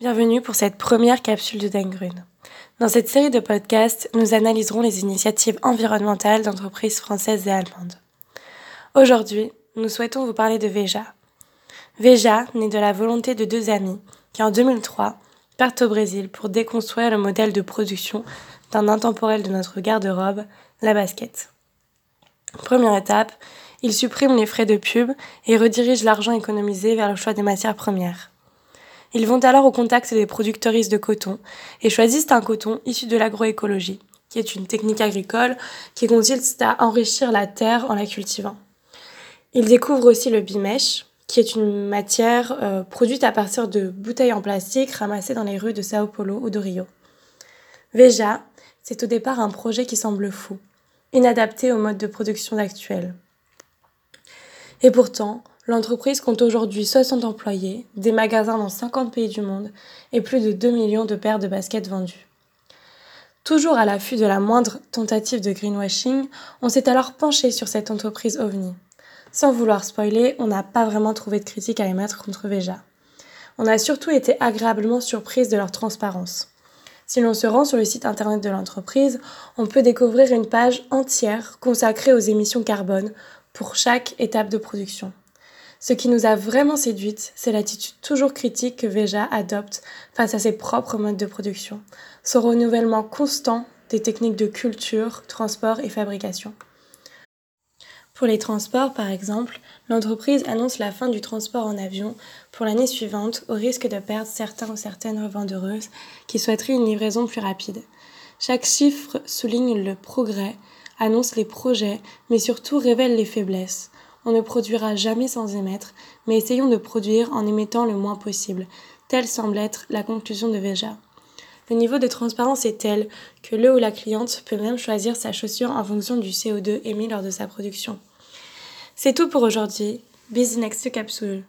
Bienvenue pour cette première capsule de Dengrun. Dans cette série de podcasts, nous analyserons les initiatives environnementales d'entreprises françaises et allemandes. Aujourd'hui, nous souhaitons vous parler de Veja. Veja naît de la volonté de deux amis qui, en 2003, partent au Brésil pour déconstruire le modèle de production d'un intemporel de notre garde-robe, la basket. Première étape, ils suppriment les frais de pub et redirigent l'argent économisé vers le choix des matières premières. Ils vont alors au contact des producteuristes de coton et choisissent un coton issu de l'agroécologie, qui est une technique agricole qui consiste à enrichir la terre en la cultivant. Ils découvrent aussi le bimèche, qui est une matière euh, produite à partir de bouteilles en plastique ramassées dans les rues de Sao Paulo ou de Rio. Veja, c'est au départ un projet qui semble fou, inadapté au mode de production actuel. Et pourtant, l'entreprise compte aujourd'hui 60 employés, des magasins dans 50 pays du monde et plus de 2 millions de paires de baskets vendues. Toujours à l'affût de la moindre tentative de greenwashing, on s'est alors penché sur cette entreprise OVNI. Sans vouloir spoiler, on n'a pas vraiment trouvé de critique à émettre contre Veja. On a surtout été agréablement surprise de leur transparence. Si l'on se rend sur le site internet de l'entreprise, on peut découvrir une page entière consacrée aux émissions carbone pour chaque étape de production. Ce qui nous a vraiment séduite, c'est l'attitude toujours critique que Veja adopte face à ses propres modes de production, son renouvellement constant des techniques de culture, transport et fabrication. Pour les transports, par exemple, l'entreprise annonce la fin du transport en avion pour l'année suivante au risque de perdre certains ou certaines revendeuses qui souhaiteraient une livraison plus rapide. Chaque chiffre souligne le progrès, annonce les projets, mais surtout révèle les faiblesses. On ne produira jamais sans émettre, mais essayons de produire en émettant le moins possible. Telle semble être la conclusion de Veja. Le niveau de transparence est tel que le ou la cliente peut même choisir sa chaussure en fonction du CO2 émis lors de sa production. C'est tout pour aujourd'hui. Busy next capsule.